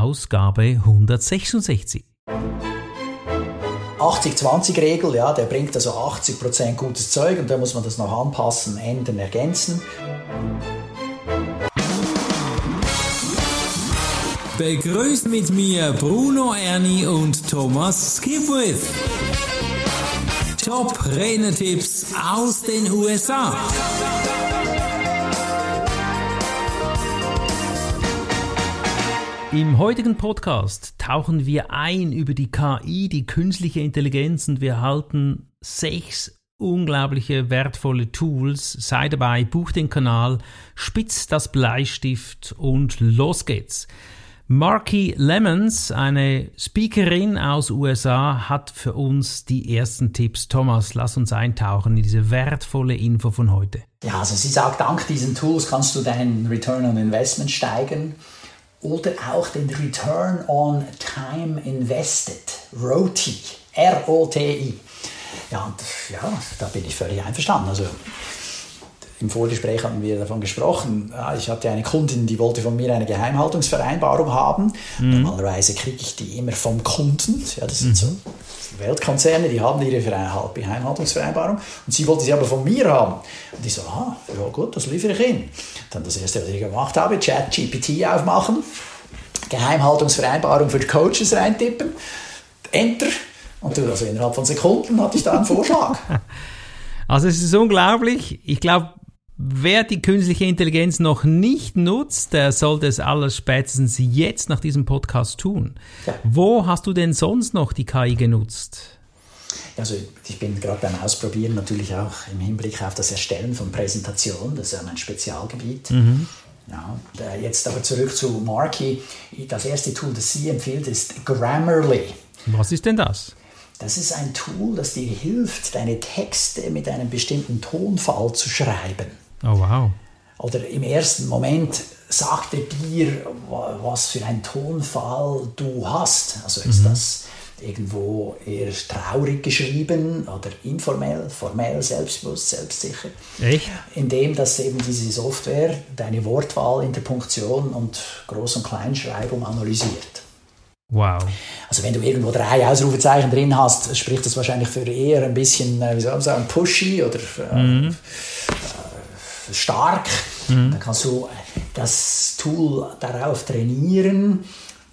Ausgabe 166. 80-20-Regel, ja, der bringt also 80% gutes Zeug und da muss man das noch anpassen, ändern, ergänzen. Begrüßt mit mir Bruno Erni und Thomas Skipwith. Top Rennertipps aus den USA. Im heutigen Podcast tauchen wir ein über die KI, die künstliche Intelligenz und wir erhalten sechs unglaubliche wertvolle Tools. Sei dabei, buch den Kanal, spitz das Bleistift und los geht's. Marky Lemons, eine Speakerin aus USA, hat für uns die ersten Tipps. Thomas, lass uns eintauchen in diese wertvolle Info von heute. Ja, also sie sagt, dank diesen Tools kannst du deinen Return on Investment steigern oder auch den Return on Time Invested, ROTI, R-O-T-I. Ja, ja, da bin ich völlig einverstanden. Also, im Vorgespräch haben wir davon gesprochen. Ich hatte eine Kundin, die wollte von mir eine Geheimhaltungsvereinbarung haben. Mhm. Normalerweise kriege ich die immer vom Kunden. Ja, das sind mhm. so Weltkonzerne, die haben ihre Geheimhaltungsvereinbarung. Und sie wollte sie aber von mir haben. Und ich so, ah, ja gut, das liefere ich Ihnen. Dann das erste, was ich gemacht habe, Chat-GPT aufmachen, Geheimhaltungsvereinbarung für die Coaches reintippen, Enter. Und also innerhalb von Sekunden hatte ich da einen Vorschlag. Also es ist unglaublich. Ich glaube, Wer die künstliche Intelligenz noch nicht nutzt, der sollte es alles spätestens jetzt nach diesem Podcast tun. Ja. Wo hast du denn sonst noch die KI genutzt? Also ich bin gerade beim Ausprobieren natürlich auch im Hinblick auf das Erstellen von Präsentationen, das ist ja mein Spezialgebiet. Mhm. Ja, jetzt aber zurück zu Marky. Das erste Tool, das sie empfiehlt, ist Grammarly. Was ist denn das? Das ist ein Tool, das dir hilft, deine Texte mit einem bestimmten Tonfall zu schreiben. Oh wow. Oder im ersten Moment sagt er dir, was für einen Tonfall du hast. Also ist mhm. das irgendwo eher traurig geschrieben oder informell, formell, selbstbewusst, selbstsicher. Echt? Indem dass eben diese Software deine Wortwahl, Interpunktion und Groß- und Kleinschreibung analysiert. Wow. Also wenn du irgendwo drei Ausrufezeichen drin hast, spricht das wahrscheinlich für eher ein bisschen, äh, wie soll man sagen, pushy oder äh, mhm stark. Mhm. Dann kannst du das Tool darauf trainieren,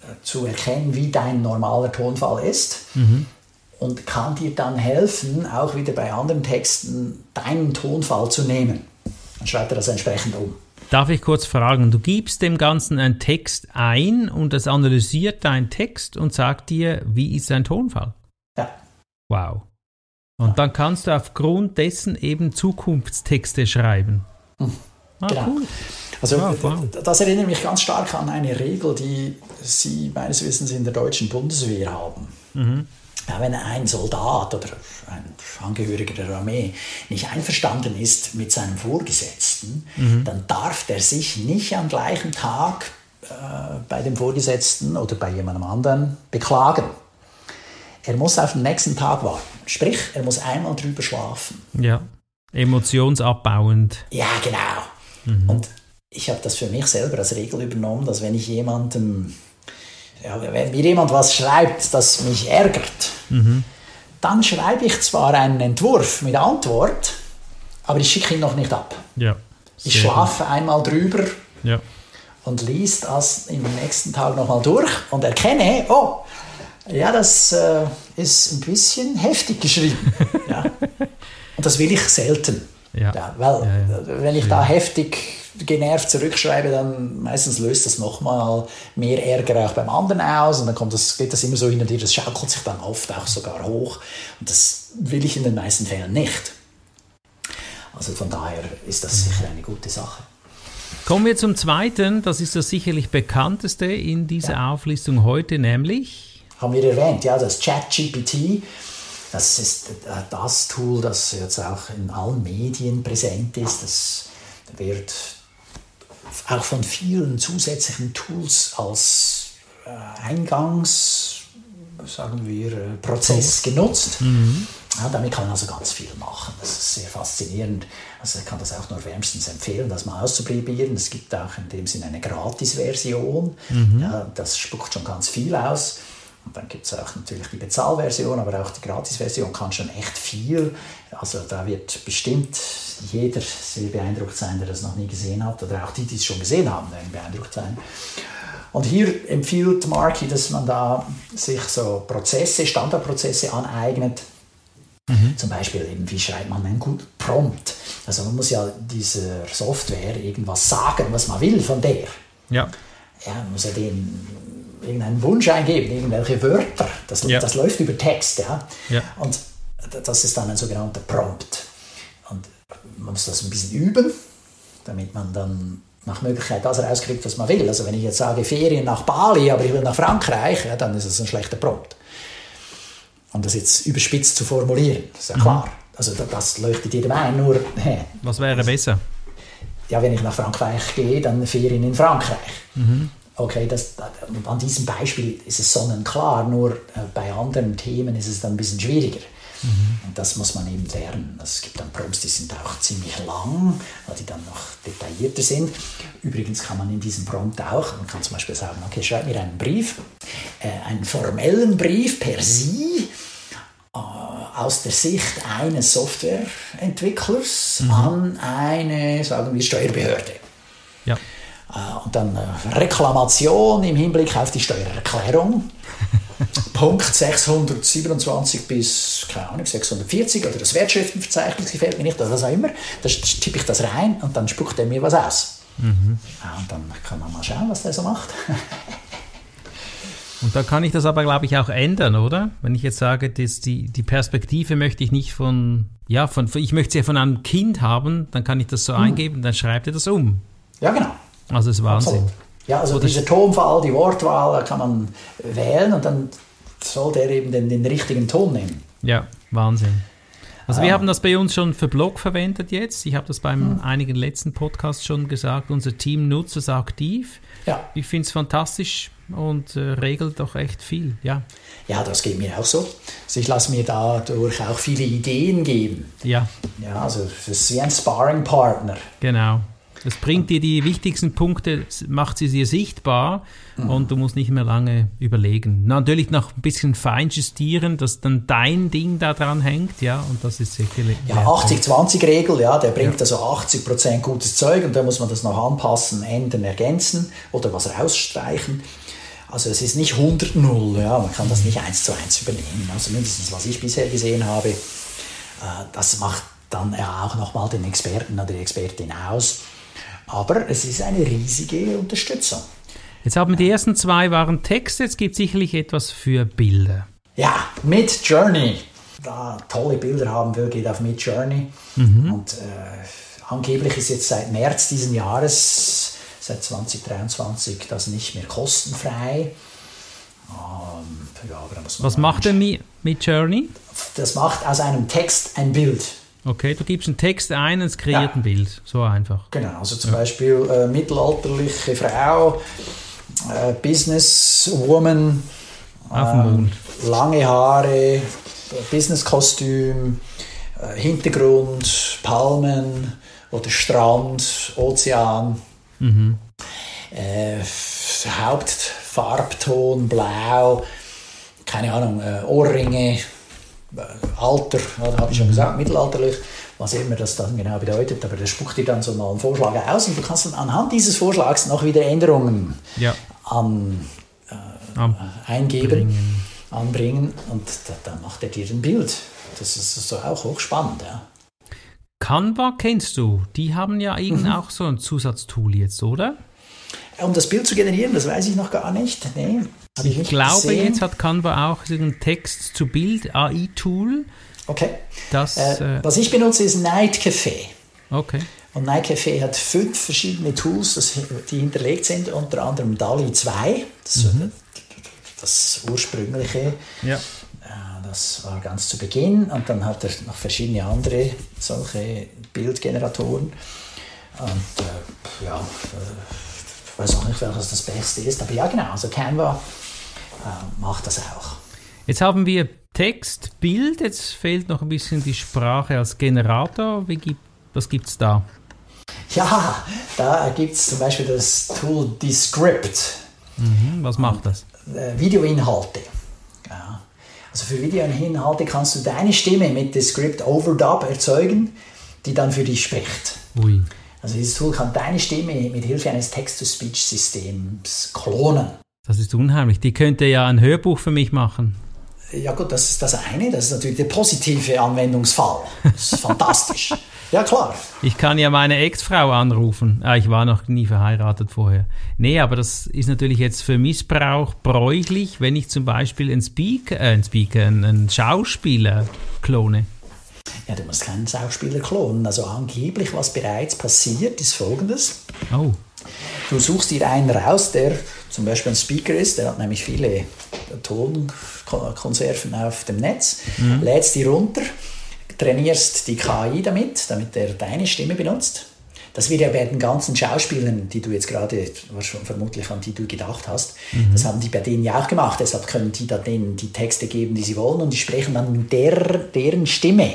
äh, zu erkennen, wie dein normaler Tonfall ist. Mhm. Und kann dir dann helfen, auch wieder bei anderen Texten deinen Tonfall zu nehmen. Dann schreibt er das entsprechend um. Darf ich kurz fragen, du gibst dem Ganzen einen Text ein und es analysiert deinen Text und sagt dir, wie ist dein Tonfall? Ja. Wow. Und ja. dann kannst du aufgrund dessen eben Zukunftstexte schreiben. Ah, genau. Cool. Also ah, das erinnert mich ganz stark an eine Regel, die Sie meines Wissens in der deutschen Bundeswehr haben. Mhm. Ja, wenn ein Soldat oder ein Angehöriger der Armee nicht einverstanden ist mit seinem Vorgesetzten, mhm. dann darf der sich nicht am gleichen Tag äh, bei dem Vorgesetzten oder bei jemandem anderen beklagen. Er muss auf den nächsten Tag warten. Sprich, er muss einmal drüber schlafen. Ja. Emotionsabbauend. Ja, genau. Mhm. Und ich habe das für mich selber als Regel übernommen, dass wenn ich jemandem, ja, wenn mir jemand was schreibt, das mich ärgert, mhm. dann schreibe ich zwar einen Entwurf mit Antwort, aber ich schicke ihn noch nicht ab. Ja, ich schlafe gut. einmal drüber ja. und liest das im nächsten Tag nochmal durch und erkenne, oh, ja, das äh, ist ein bisschen heftig geschrieben. ja. Und das will ich selten. Ja. ja weil ja, ja. wenn ich da heftig genervt zurückschreibe, dann meistens löst das nochmal mehr Ärger auch beim anderen aus und dann kommt das, geht das immer so hin und her, das schaukelt sich dann oft auch sogar hoch und das will ich in den meisten Fällen nicht. Also von daher ist das sicher eine gute Sache. Kommen wir zum zweiten, das ist das sicherlich bekannteste in dieser Auflistung heute, nämlich? Haben wir erwähnt, ja, das ChatGPT das ist äh, das Tool, das jetzt auch in allen Medien präsent ist. Das wird auch von vielen zusätzlichen Tools als äh, Eingangs, sagen wir, äh, Prozess genutzt. Mhm. Ja, damit kann man also ganz viel machen. Das ist sehr faszinierend. Also ich kann das auch nur wärmstens empfehlen, das mal auszuprobieren. Es gibt auch in dem Sinne eine Gratis-Version. Mhm. Ja, das spuckt schon ganz viel aus. Und dann gibt es auch natürlich die Bezahlversion, aber auch die Gratis-Version kann schon echt viel. Also da wird bestimmt jeder sehr beeindruckt sein, der das noch nie gesehen hat, oder auch die, die es schon gesehen haben, werden beeindruckt sein. Und hier empfiehlt Marky, dass man da sich so Prozesse, Standardprozesse aneignet. Mhm. Zum Beispiel eben, wie schreibt man einen guten Prompt? Also man muss ja dieser Software irgendwas sagen, was man will von der. Ja. Ja, man muss ja den irgendeinen Wunsch eingeben, irgendwelche Wörter. Das, ja. das läuft über Text. Ja? ja? Und das ist dann ein sogenannter Prompt. Und man muss das ein bisschen üben, damit man dann nach Möglichkeit das rauskriegt, was man will. Also wenn ich jetzt sage Ferien nach Bali, aber ich will nach Frankreich, ja, dann ist es ein schlechter Prompt. Um das jetzt überspitzt zu formulieren, ist ja mhm. klar. Also das leuchtet jedem ein, nur... Hey, was wäre besser? Ja, wenn ich nach Frankreich gehe, dann Ferien in Frankreich. Mhm. Okay, das, an diesem Beispiel ist es sonnenklar, nur äh, bei anderen Themen ist es dann ein bisschen schwieriger. Mhm. Und das muss man eben lernen. Also es gibt dann Prompts, die sind auch ziemlich lang, weil die dann noch detaillierter sind. Übrigens kann man in diesem Prompt auch, man kann zum Beispiel sagen, okay, schreib mir einen Brief, äh, einen formellen Brief per Sie äh, aus der Sicht eines Softwareentwicklers mhm. an eine, sagen wir, Steuerbehörde. Ja. Äh, und dann Reklamation im Hinblick auf die Steuererklärung. Punkt 627 bis, keine Ahnung, 640 oder das Wertschriftenverzeichnis gefällt mir nicht oder was auch immer. Da tippe ich das rein und dann spuckt er mir was aus. Mhm. Ja, und dann kann man mal schauen, was der so macht. Und da kann ich das aber, glaube ich, auch ändern, oder? Wenn ich jetzt sage, dass die, die Perspektive möchte ich nicht von, ja, von, ich möchte sie ja von einem Kind haben, dann kann ich das so mhm. eingeben, dann schreibt er das um. Ja, genau. Also das ist Wahnsinn. Absolut. Ja, also Oder diese Tonwahl, die Wortwahl kann man wählen und dann soll der eben den, den richtigen Ton nehmen. Ja, Wahnsinn. Also wir haben das bei uns schon für Blog verwendet jetzt. Ich habe das beim mhm. einigen letzten Podcasts schon gesagt. Unser Team nutzt es aktiv. Ja. Ich finde es fantastisch und äh, regelt doch echt viel. Ja. ja, das geht mir auch so. Also ich lasse mir dadurch auch viele Ideen geben. Ja. Ja, also das ist wie ein Sparring-Partner. Genau. Das bringt dir die wichtigsten Punkte, macht sie sehr sichtbar mhm. und du musst nicht mehr lange überlegen. Natürlich noch ein bisschen feinjustieren, dass dann dein Ding da dran hängt, ja, und das ist sicherlich. Ja, 80-20-Regel, ja, der bringt ja. also 80% gutes Zeug und dann muss man das noch anpassen, ändern, ergänzen oder was rausstreichen. Also es ist nicht 100-0, ja, man kann das nicht eins zu eins übernehmen. Also mindestens was ich bisher gesehen habe, äh, das macht dann auch nochmal den Experten oder die Expertin aus. Aber es ist eine riesige Unterstützung. Jetzt haben wir die ersten zwei waren Texte, jetzt gibt es sicherlich etwas für Bilder. Ja, Mid Journey. Da tolle Bilder haben will, geht auf Mid Journey. Mhm. Und äh, angeblich ist jetzt seit März diesen Jahres, seit 2023, das nicht mehr kostenfrei. Ähm, ja, Was macht denn Mid Journey? Das macht aus einem Text ein Bild. Okay, du gibst einen Text ein und es kreiert ja. ein Bild. So einfach. Genau, also zum ja. Beispiel äh, mittelalterliche Frau, äh, Businesswoman, äh, lange Haare, Businesskostüm, äh, Hintergrund, Palmen oder Strand, Ozean. Mhm. Äh, Hauptfarbton blau, keine Ahnung, äh, Ohrringe, Alter, ja, habe ich schon gesagt, mittelalterlich, was immer das dann genau bedeutet, aber das spuckt dir dann so mal einen Vorschlag aus und du kannst dann anhand dieses Vorschlags noch wieder Änderungen ja. an, äh, eingeben, bringen. anbringen und da, dann macht er dir ein Bild. Das ist so auch hochspannend. Ja. Canva kennst du, die haben ja eben mhm. auch so ein Zusatztool jetzt, oder? Um das Bild zu generieren, das weiß ich noch gar nicht. Nee, ich, ich glaube, gesehen. jetzt hat Canva auch ein Text-zu-Bild-AI-Tool. Okay. Das, äh, äh, was ich benutze, ist Night Cafe. Okay. Und Night Cafe hat fünf verschiedene Tools, das, die hinterlegt sind, unter anderem DALI 2, das, mhm. das ursprüngliche. Ja. Äh, das war ganz zu Beginn und dann hat er noch verschiedene andere solche Bildgeneratoren. Und äh, ja, ich weiß auch nicht, welches das Beste ist, aber ja genau, also Canva äh, macht das auch. Jetzt haben wir Text, Bild, jetzt fehlt noch ein bisschen die Sprache als Generator. Wie gibt, was gibt es da? Ja, da gibt es zum Beispiel das Tool Descript. Mhm, was macht das? Äh, Videoinhalte. Ja. Also für Videoinhalte kannst du deine Stimme mit Descript Overdub erzeugen, die dann für dich spricht. Ui. Also dieses Tool kann deine Stimme mit Hilfe eines Text-to-Speech-Systems klonen. Das ist unheimlich. Die könnte ja ein Hörbuch für mich machen. Ja gut, das ist das eine. Das ist natürlich der positive Anwendungsfall. Das ist fantastisch. Ja, klar. Ich kann ja meine Ex-Frau anrufen. Ah, ich war noch nie verheiratet vorher. Nee, aber das ist natürlich jetzt für Missbrauch bräuchlich, wenn ich zum Beispiel einen Speaker, äh, einen, Speaker einen Schauspieler klone. Ja, du musst keinen Schauspieler klonen. Also angeblich, was bereits passiert, ist folgendes. Oh. Du suchst dir einen raus, der zum Beispiel ein Speaker ist, der hat nämlich viele Tonkonserven auf dem Netz, mhm. lädst die runter, trainierst die KI damit, damit er deine Stimme benutzt. Das wird ja bei den ganzen Schauspielern, die du jetzt gerade, vermutlich an die du gedacht hast, mhm. das haben die bei denen ja auch gemacht. Deshalb können die da denen die Texte geben, die sie wollen und die sprechen dann mit der, deren Stimme.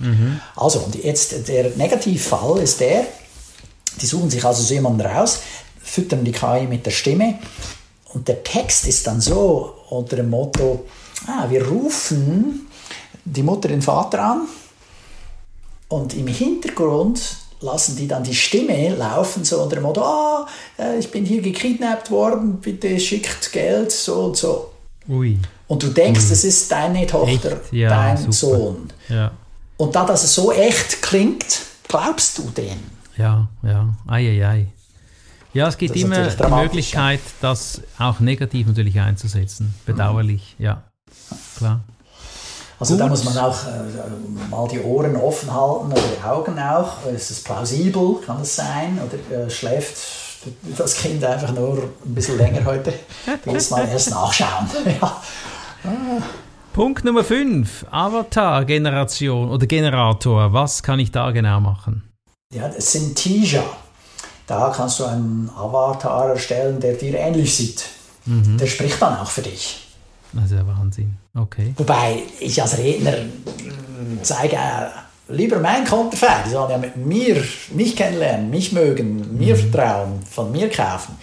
Mhm. Also, und jetzt der Negativfall ist der, die suchen sich also so jemanden raus, füttern die KI mit der Stimme und der Text ist dann so unter dem Motto, ah, wir rufen die Mutter den Vater an und im Hintergrund lassen die dann die Stimme laufen, so unter dem Motto, ah, äh, ich bin hier gekidnappt worden, bitte schickt Geld, so und so. Ui. Und du denkst, Ui. das ist deine Tochter, ja, dein super. Sohn. Ja. Und da das so echt klingt, glaubst du den? Ja, ja, ei, ei, ei. Ja, es gibt immer die Möglichkeit, das auch negativ natürlich einzusetzen. Bedauerlich, mhm. ja, klar. Also Gut. da muss man auch äh, mal die Ohren offen halten oder die Augen auch. Ist es plausibel? Kann das sein? Oder äh, schläft das Kind einfach nur ein bisschen länger heute? Muss mal erst nachschauen. ja. Punkt Nummer 5. Avatar-Generation oder Generator. Was kann ich da genau machen? Ja, Synthesia. Da kannst du einen Avatar erstellen, der dir ähnlich sieht. Mhm. Der spricht dann auch für dich. Das ist ja Wahnsinn. Okay. Wobei ich als Redner mm, zeige, äh, lieber mein Konterfei, die sollen ja mit mir, mich kennenlernen, mich mögen, mir mhm. vertrauen, von mir kaufen.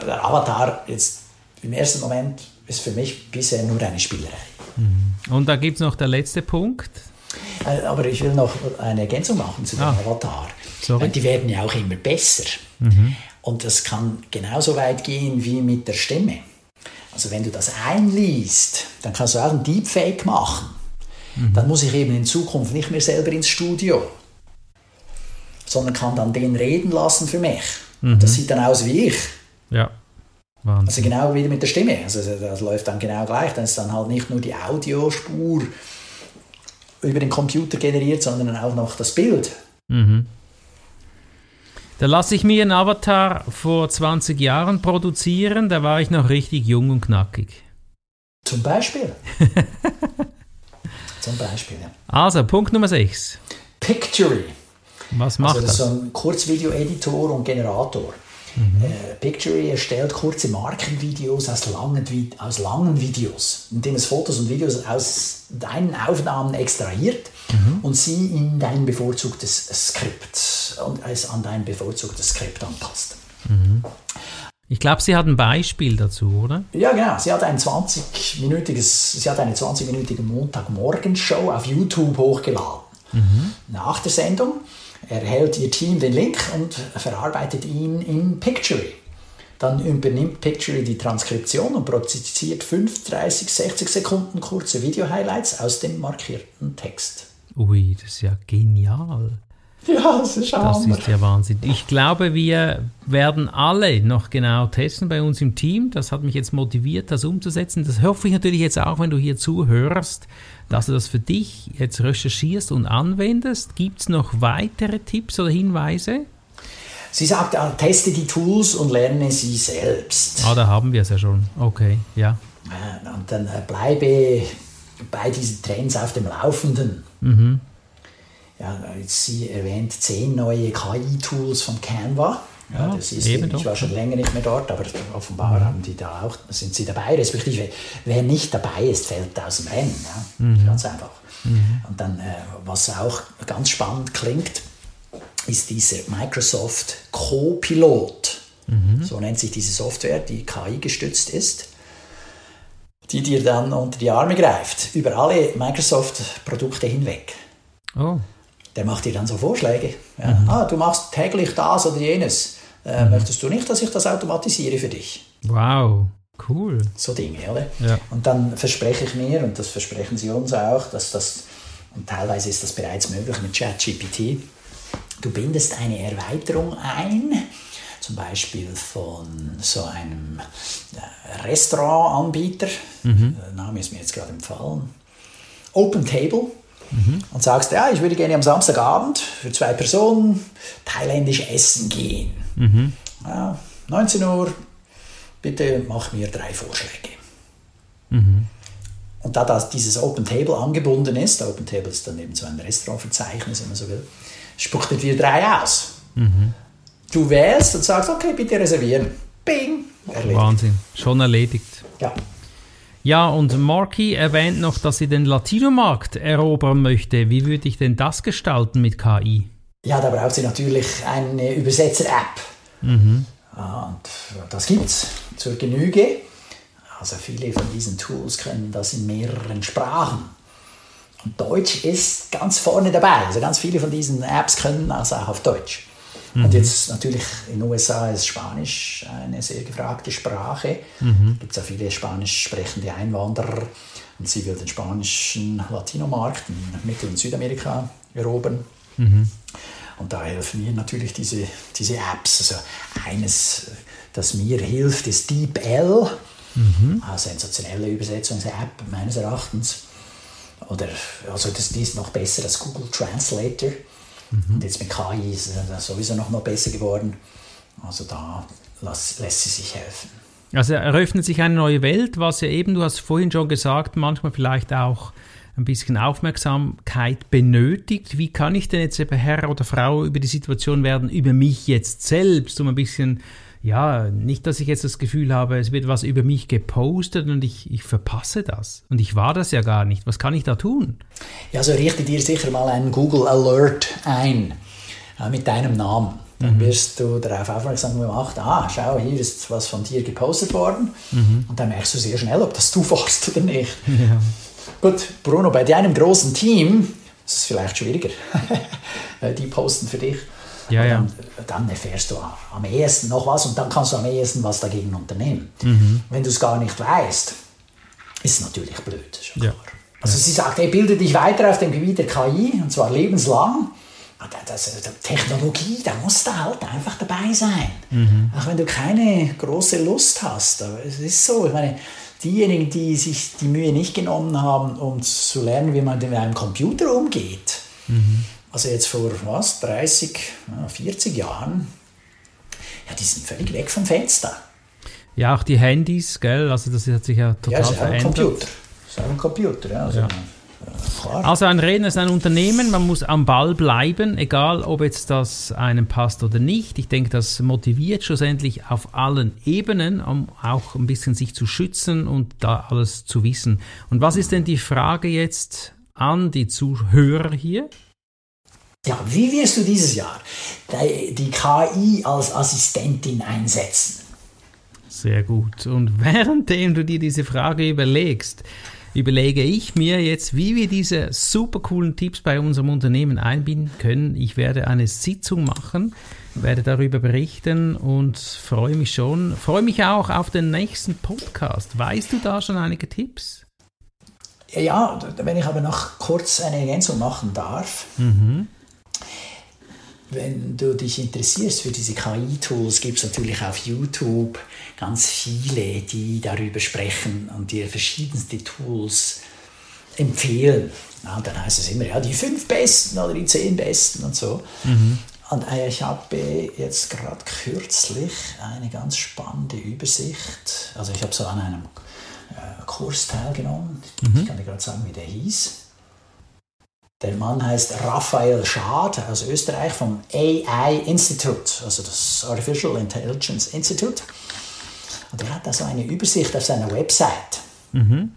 Äh, der Avatar jetzt im ersten Moment ist für mich bisher nur eine Spielerei. Mhm. Und da gibt es noch der letzte Punkt. Äh, aber ich will noch eine Ergänzung machen zu dem ah. Avatar. Sorry. Die werden ja auch immer besser. Mhm. Und das kann genauso weit gehen wie mit der Stimme. Also wenn du das einliest, dann kannst du auch ein Deepfake machen. Mhm. Dann muss ich eben in Zukunft nicht mehr selber ins Studio, sondern kann dann den reden lassen für mich. Mhm. Das sieht dann aus wie ich. Ja. Wahnsinn. Also genau wie mit der Stimme. Also das läuft dann genau gleich. Dann ist dann halt nicht nur die Audiospur über den Computer generiert, sondern auch noch das Bild. Mhm. Da lasse ich mir einen Avatar vor 20 Jahren produzieren, da war ich noch richtig jung und knackig. Zum Beispiel. Zum Beispiel, ja. Also, Punkt Nummer 6. Pictory. Was macht also das? Das ist so ein Kurzvideo-Editor und Generator. Mhm. Äh, Pictory erstellt kurze Markenvideos aus langen, aus langen Videos, indem es Fotos und Videos aus deinen Aufnahmen extrahiert mhm. und sie in dein bevorzugtes Skript und es an dein bevorzugtes Skript anpasst. Mhm. Ich glaube, sie hat ein Beispiel dazu, oder? Ja, genau. Sie hat ein 20-minütiges, sie hat eine 20-minütige Montagmorgenshow auf YouTube hochgeladen. Mhm. Nach der Sendung erhält ihr Team den Link und verarbeitet ihn in Pictory. Dann übernimmt Pictory die Transkription und produziert 5, 30, 60 Sekunden kurze Video-Highlights aus dem markierten Text. Ui, das ist ja genial. Ja, das ist Das ist ja Wahnsinn. Ich glaube, wir werden alle noch genau testen bei uns im Team. Das hat mich jetzt motiviert, das umzusetzen. Das hoffe ich natürlich jetzt auch, wenn du hier zuhörst, dass du das für dich jetzt recherchierst und anwendest. Gibt es noch weitere Tipps oder Hinweise? Sie sagt, teste die Tools und lerne sie selbst. Ah, da haben wir es ja schon. Okay, ja. Und dann äh, bleibe bei diesen Trends auf dem Laufenden. Mhm. Ja, sie erwähnt zehn neue KI-Tools von Canva. Ja, das ist, ich doch. war schon länger nicht mehr dort, aber offenbar mhm. haben die da auch, sind sie dabei, respektive wer nicht dabei ist, fällt aus dem Rennen. Ja? Mhm. Ganz einfach. Mhm. Und dann, äh, was auch ganz spannend klingt, ist dieser Microsoft Copilot. Mhm. So nennt sich diese Software, die KI gestützt ist, die dir dann unter die Arme greift, über alle Microsoft-Produkte hinweg. Oh. Der macht dir dann so Vorschläge. Ja. Mhm. Ah, du machst täglich das oder jenes. Äh, mhm. Möchtest du nicht, dass ich das automatisiere für dich? Wow, cool. So Dinge, oder? Ja. Und dann verspreche ich mir, und das versprechen sie uns auch, dass das, und teilweise ist das bereits möglich mit ChatGPT, du bindest eine Erweiterung ein, zum Beispiel von so einem äh, Restaurantanbieter, mhm. der Name ist mir jetzt gerade empfallen, Open Table, mhm. und sagst, ja, ich würde gerne am Samstagabend für zwei Personen thailändisch essen gehen. Mhm. Ja, 19 Uhr, bitte mach mir drei Vorschläge. Mhm. Und da das, dieses Open Table angebunden ist, Open Table ist dann eben so ein Restaurantverzeichnis, wenn man so will, spuckt er dir drei aus. Mhm. Du wählst und sagst, okay, bitte reservieren. Bing, erledigt. Wahnsinn, schon erledigt. Ja. Ja, und Marky erwähnt noch, dass sie den Latinomarkt erobern möchte. Wie würde ich denn das gestalten mit KI? Ja, da braucht sie natürlich eine Übersetzer-App. Mhm. Und das gibt es zur Genüge. Also viele von diesen Tools können das in mehreren Sprachen. Und Deutsch ist ganz vorne dabei. Also ganz viele von diesen Apps können also auch auf Deutsch. Mhm. Und jetzt natürlich in den USA ist Spanisch eine sehr gefragte Sprache. Mhm. Gibt es auch viele spanisch sprechende Einwanderer. Und sie will den spanischen Latinomarkt in Mittel- und Südamerika erobern. Mhm. Und da helfen mir natürlich diese, diese Apps. Also eines, das mir hilft, ist DeepL, mhm. eine sensationelle Übersetzungs-App meines Erachtens. Oder, also das, die ist noch besser als Google Translator. Mhm. Und jetzt mit KI ist es sowieso noch mal besser geworden. Also da lässt, lässt sie sich helfen. Also eröffnet sich eine neue Welt, was ja eben, du hast vorhin schon gesagt, manchmal vielleicht auch ein bisschen Aufmerksamkeit benötigt. Wie kann ich denn jetzt eben Herr oder Frau über die Situation werden, über mich jetzt selbst, um ein bisschen, ja, nicht, dass ich jetzt das Gefühl habe, es wird was über mich gepostet und ich, ich verpasse das. Und ich war das ja gar nicht. Was kann ich da tun? Ja, so richte dir sicher mal einen Google Alert ein äh, mit deinem Namen. Dann mhm. wirst du darauf aufmerksam gemacht, ah, schau, hier ist was von dir gepostet worden. Mhm. Und dann merkst du sehr schnell, ob das du warst oder nicht. Ja. Gut, Bruno, bei deinem großen Team ist es vielleicht schwieriger. die posten für dich. Ja, ja. Dann, erfährst du am ehesten noch was und dann kannst du am ehesten was dagegen unternehmen. Mhm. Wenn du es gar nicht weißt, ist es natürlich blöd. Ja. Also sie sagt, hey, bilde dich weiter auf dem Gebiet der KI und zwar lebenslang. Das, Technologie, da musst du halt einfach dabei sein. Mhm. Auch wenn du keine große Lust hast. Aber es ist so, ich meine, diejenigen, die sich die Mühe nicht genommen haben, um zu lernen, wie man mit einem Computer umgeht, mhm. Also jetzt vor was, 30, 40 Jahren, ja, die sind völlig weg vom Fenster. Ja, auch die Handys, gell, also das hat sich ja total ja, ist verändert. Ein Computer. Das ist ein Computer, ja. Also ja. Also ein Redner ist ein Unternehmen, man muss am Ball bleiben, egal ob jetzt das einem passt oder nicht. Ich denke, das motiviert schlussendlich auf allen Ebenen, um auch ein bisschen sich zu schützen und da alles zu wissen. Und was ist denn die Frage jetzt an die Zuhörer hier? Ja, wie wirst du dieses Jahr die KI als Assistentin einsetzen? Sehr gut. Und währenddem du dir diese Frage überlegst, überlege ich mir jetzt, wie wir diese super coolen Tipps bei unserem Unternehmen einbinden können. Ich werde eine Sitzung machen, werde darüber berichten und freue mich schon, freue mich auch auf den nächsten Podcast. Weißt du da schon einige Tipps? Ja, wenn ich aber noch kurz eine Ergänzung machen darf. Mhm wenn du dich interessierst für diese KI-Tools, gibt es natürlich auf YouTube ganz viele, die darüber sprechen und dir verschiedenste Tools empfehlen. Ja, und dann heißt es immer, ja, die fünf besten oder die zehn besten und so. Mhm. Und äh, ich habe jetzt gerade kürzlich eine ganz spannende Übersicht. Also ich habe so an einem äh, Kurs teilgenommen. Mhm. Ich kann dir gerade sagen, wie der hieß. Der Mann heißt Raphael Schad aus Österreich vom AI Institute, also das Artificial Intelligence Institute. Und er hat da so eine Übersicht auf seiner Website mhm.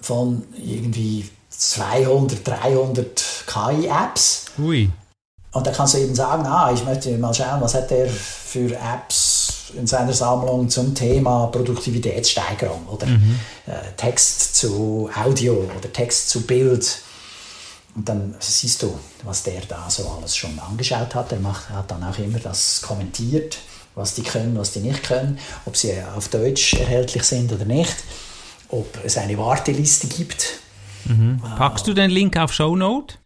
von irgendwie 200, 300 KI-Apps. Ui. Und da kannst du eben sagen, ah, ich möchte mal schauen, was hat er für Apps in seiner Sammlung zum Thema Produktivitätssteigerung oder mhm. äh, Text zu Audio oder Text zu Bild. Und dann siehst du, was der da so alles schon angeschaut hat. Er macht, hat dann auch immer das kommentiert, was die können, was die nicht können, ob sie auf Deutsch erhältlich sind oder nicht, ob es eine Warteliste gibt. Mhm. Packst du den Link auf Shownote?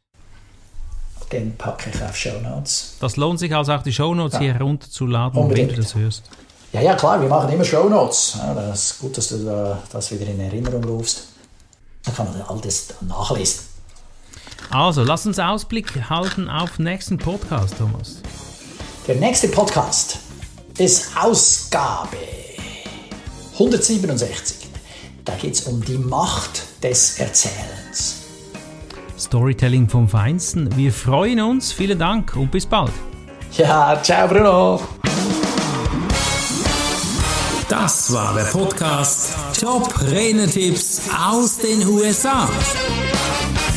den packe ich auf Show Notes. Das lohnt sich also auch, die Show Notes ja. hier herunterzuladen, Unbedingt. wenn du das hörst. Ja, ja, klar, wir machen immer Show Notes. Ja, das ist gut, dass du das wieder in Erinnerung rufst. Da kann man all das nachlesen. Also, lass uns Ausblick halten auf den nächsten Podcast, Thomas. Der nächste Podcast ist Ausgabe 167. Da geht es um die Macht des Erzählens. Storytelling vom Feinsten. Wir freuen uns. Vielen Dank und bis bald. Ja, ciao Bruno. Das war der Podcast Top Renetipps aus den USA.